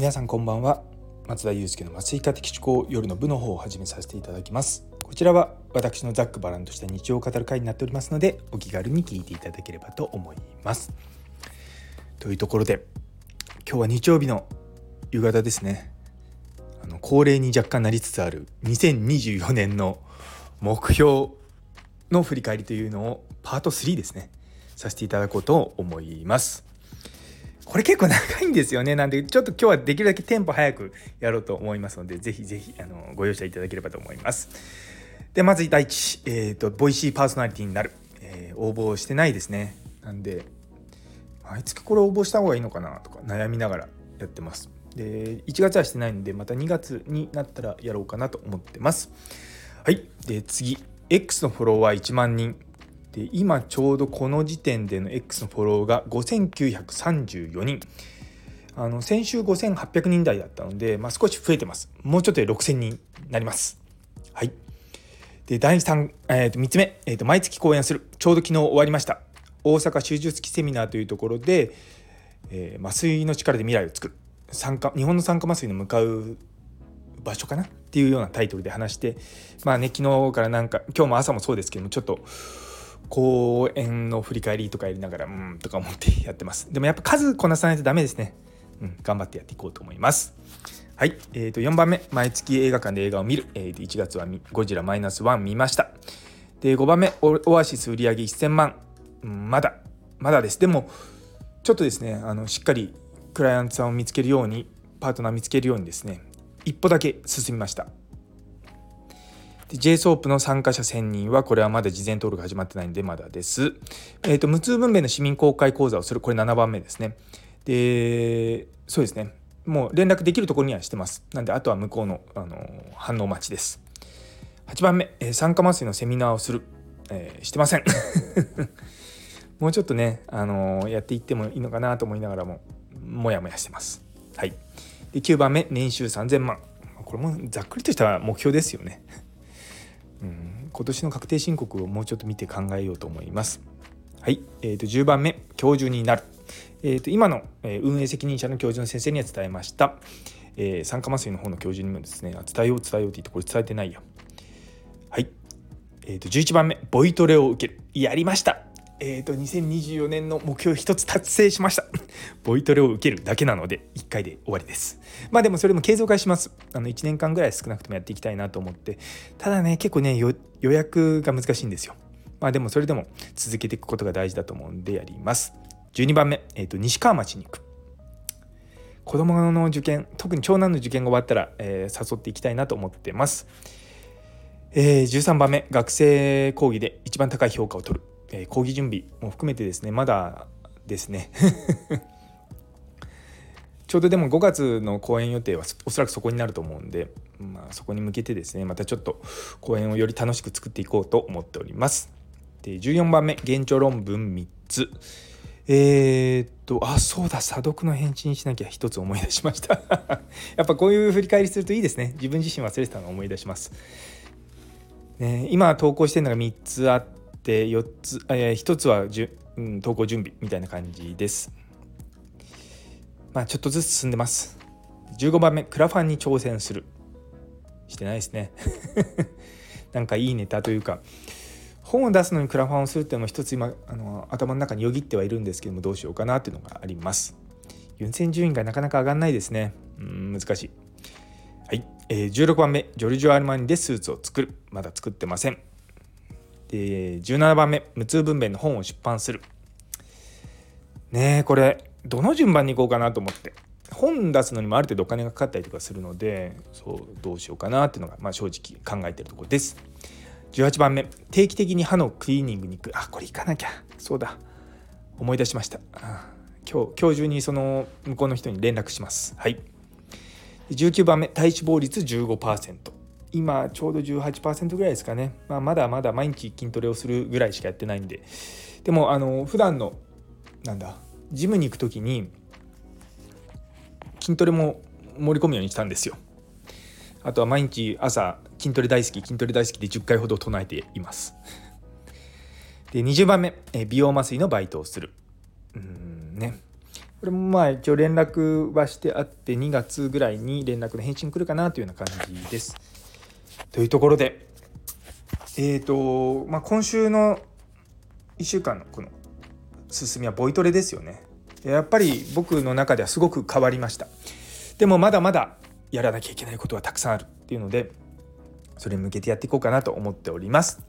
皆さんこんばんは。松田祐介の麻酔科的思考夜の部の方を始めさせていただきます。こちらは私のざっくばらんとした日常を語る会になっておりますのでお気軽に聞いていただければと思います。というところで今日は日曜日の夕方ですね。あの恒例に若干なりつつある2024年の目標の振り返りというのをパート3ですね。させていただこうと思います。これ結構長いんですよね。なんで、ちょっと今日はできるだけテンポ早くやろうと思いますので、ぜひぜひ、あの、ご容赦いただければと思います。で、まず第一、えっ、ー、と、ボイシーパーソナリティになる。えー、応募してないですね。なんで、毎月これ応募した方がいいのかなとか悩みながらやってます。で、1月はしてないんで、また2月になったらやろうかなと思ってます。はい。で、次、X のフォロワー1万人。で今ちょうどこの時点での X のフォローが5934人。あの先週5800人台だったので、まあ、少し増えてます。もうちょっとで6000人になります。はい。で第3、えー、と3つ目、えー、と毎月講演する。ちょうど昨日終わりました。大阪手術期セミナーというところで、えー、麻酔の力で未来を作る。酸化日本の酸化麻酔の向かう場所かな？っていうようなタイトルで話してまあね昨日からなんか今日も朝もそうですけどもちょっと公演の振り返りとかやりながらうんとか思ってやってます。でもやっぱ数こなさないとダメですね。うん頑張ってやっていこうと思います。はい、えー、と4番目。毎月映画館で映画を見る、えー、1月はゴジラマイナス1見ました。で5番目。オアシス売上1000万、うん、まだ。まだです。でもちょっとですねあのしっかりクライアントさんを見つけるようにパートナー見つけるようにですね一歩だけ進みました。で JSOP の参加者1000人はこれはまだ事前登録始まってないんでまだです。えっ、ー、と無痛分娩の市民公開講座をするこれ7番目ですね。でそうですねもう連絡できるところにはしてます。なんであとは向こうのあの反応待ちです。8番目、えー、酸化麻酔のセミナーをする、えー、してません。もうちょっとね、あのー、やっていってもいいのかなと思いながらももやもやしてます。はい、で9番目年収3000万これもざっくりとした目標ですよね。今年の確定申告をもうちょっと見て考えようと思います。はい、えー、と10番目。教授になる、えー、と今の、運営責任者の教授の先生には伝えました、えー、酸化麻酔の方の教授にもですね伝えよう伝えようって言ってこれ伝えてないよはい、えー、と11番目。ボイトレを受ける。やりました。えーと、2024年の目標一つ達成しました。ボイトレを受けるだけなので、1回で終わりです。まあでもそれも継続はします。あの1年間ぐらい少なくともやっていきたいなと思って、ただね、結構ね、予約が難しいんですよ。まあでもそれでも続けていくことが大事だと思うんでやります。12番目、えーと、西川町に行く。子供の受験、特に長男の受験が終わったら、えー、誘っていきたいなと思ってます。えー、13番目、学生講義で一番高い評価を取る。えー、講義準備も含めてですねまだですね。ちょうどでも5月の公演予定はおそらくそこになると思うんで、まあ、そこに向けてですねまたちょっと公演をより楽しく作っていこうと思っております。で14番目現状論文3つ。えー、っとあそうだ査読の返信しなきゃ一つ思い出しました。やっぱこういう振り返りするといいですね。自分自身忘れてたのを思い出します、ね、今投稿してるのが3つあってで4つ、えー、1つはじゅ、うん、投稿準備みたいな感じです。まあちょっとずつ進んでます。15番目、クラファンに挑戦する。してないですね。なんかいいネタというか、本を出すのにクラファンをするっていうのも一つ今あの頭の中によぎってはいるんですけどもどうしようかなっていうのがあります。優先順位がなかなか上がんないですね。うん難しい。はい、えー、16番目ジョルジョ・アルマニでスーツを作るまだ作ってませんで17番目無痛分娩の本を出版する。ねえこれどの順番にいこうかなと思って。本出すのにもある程度お金がかかったりとかするのでそうどうしようかなっていうのが、まあ、正直考えてるところです。18番目定期的に歯のクリーニングに行く。あこれ行かなきゃ。そうだ。思い出しました。今日今日中にその向こうの人に連絡します。はい。19番目体脂肪率15%今ちょうど18%ぐらいですかね、まあ、まだまだ毎日筋トレをするぐらいしかやってないんで。でもあの普段のなんだジムに行く時に筋トレも盛り込むようにしたんですよ。あとは毎日朝筋トレ大好き筋トレ大好きで10回ほど唱えています。で20番目美容麻酔のバイトをする。うんね。これもまあ一応連絡はしてあって2月ぐらいに連絡の返信来るかなというような感じです。というところでえーとまあ、今週の1週間のこの進みはボイトレですよね。やっぱり僕の中ではすごく変わりました。でもまだまだやらなきゃいけないことはたくさんあるっていうのでそれに向けてやっていこうかなと思っております。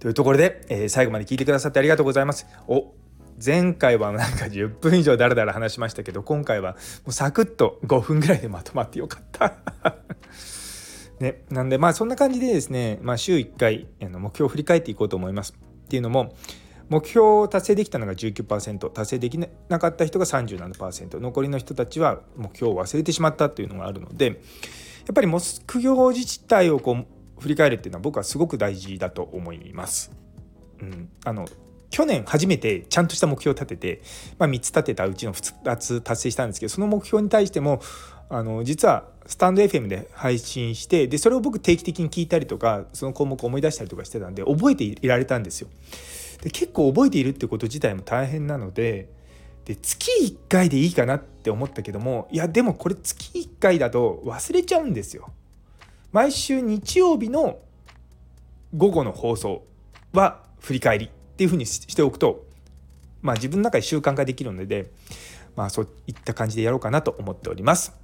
というところで、えー、最後まで聞いてくださってありがとうございます。お前回はなんか10分以上だらだら話しましたけど今回はもうサクッと5分ぐらいでまとまってよかった。ね、なんでまあそんな感じでですね、まあ、週1回あの目標を振り返っていこうと思います。っていうのも目標を達成できたのが19%達成できなかった人が37%残りの人たちは目標を忘れてしまったっていうのがあるのでやっぱり目標自体をこう振り返るっていうのは僕はすごく大事だと思います。うん、あの去年初めてちゃんとした目標を立てて、まあ、3つ立てたうちの2つ達成したんですけどその目標に対してもあの実はスタンド FM で配信してでそれを僕定期的に聞いたりとかその項目を思い出したりとかしてたんで覚えていられたんですよ。で結構覚えているってこと自体も大変なのでで月1回でいいかなって思ったけどもいやでもこれ月1回だと忘れちゃうんですよ。毎週日曜日の午後の放送は振り返りっていうふうにしておくとまあ自分の中で習慣化できるのでまあそういった感じでやろうかなと思っております。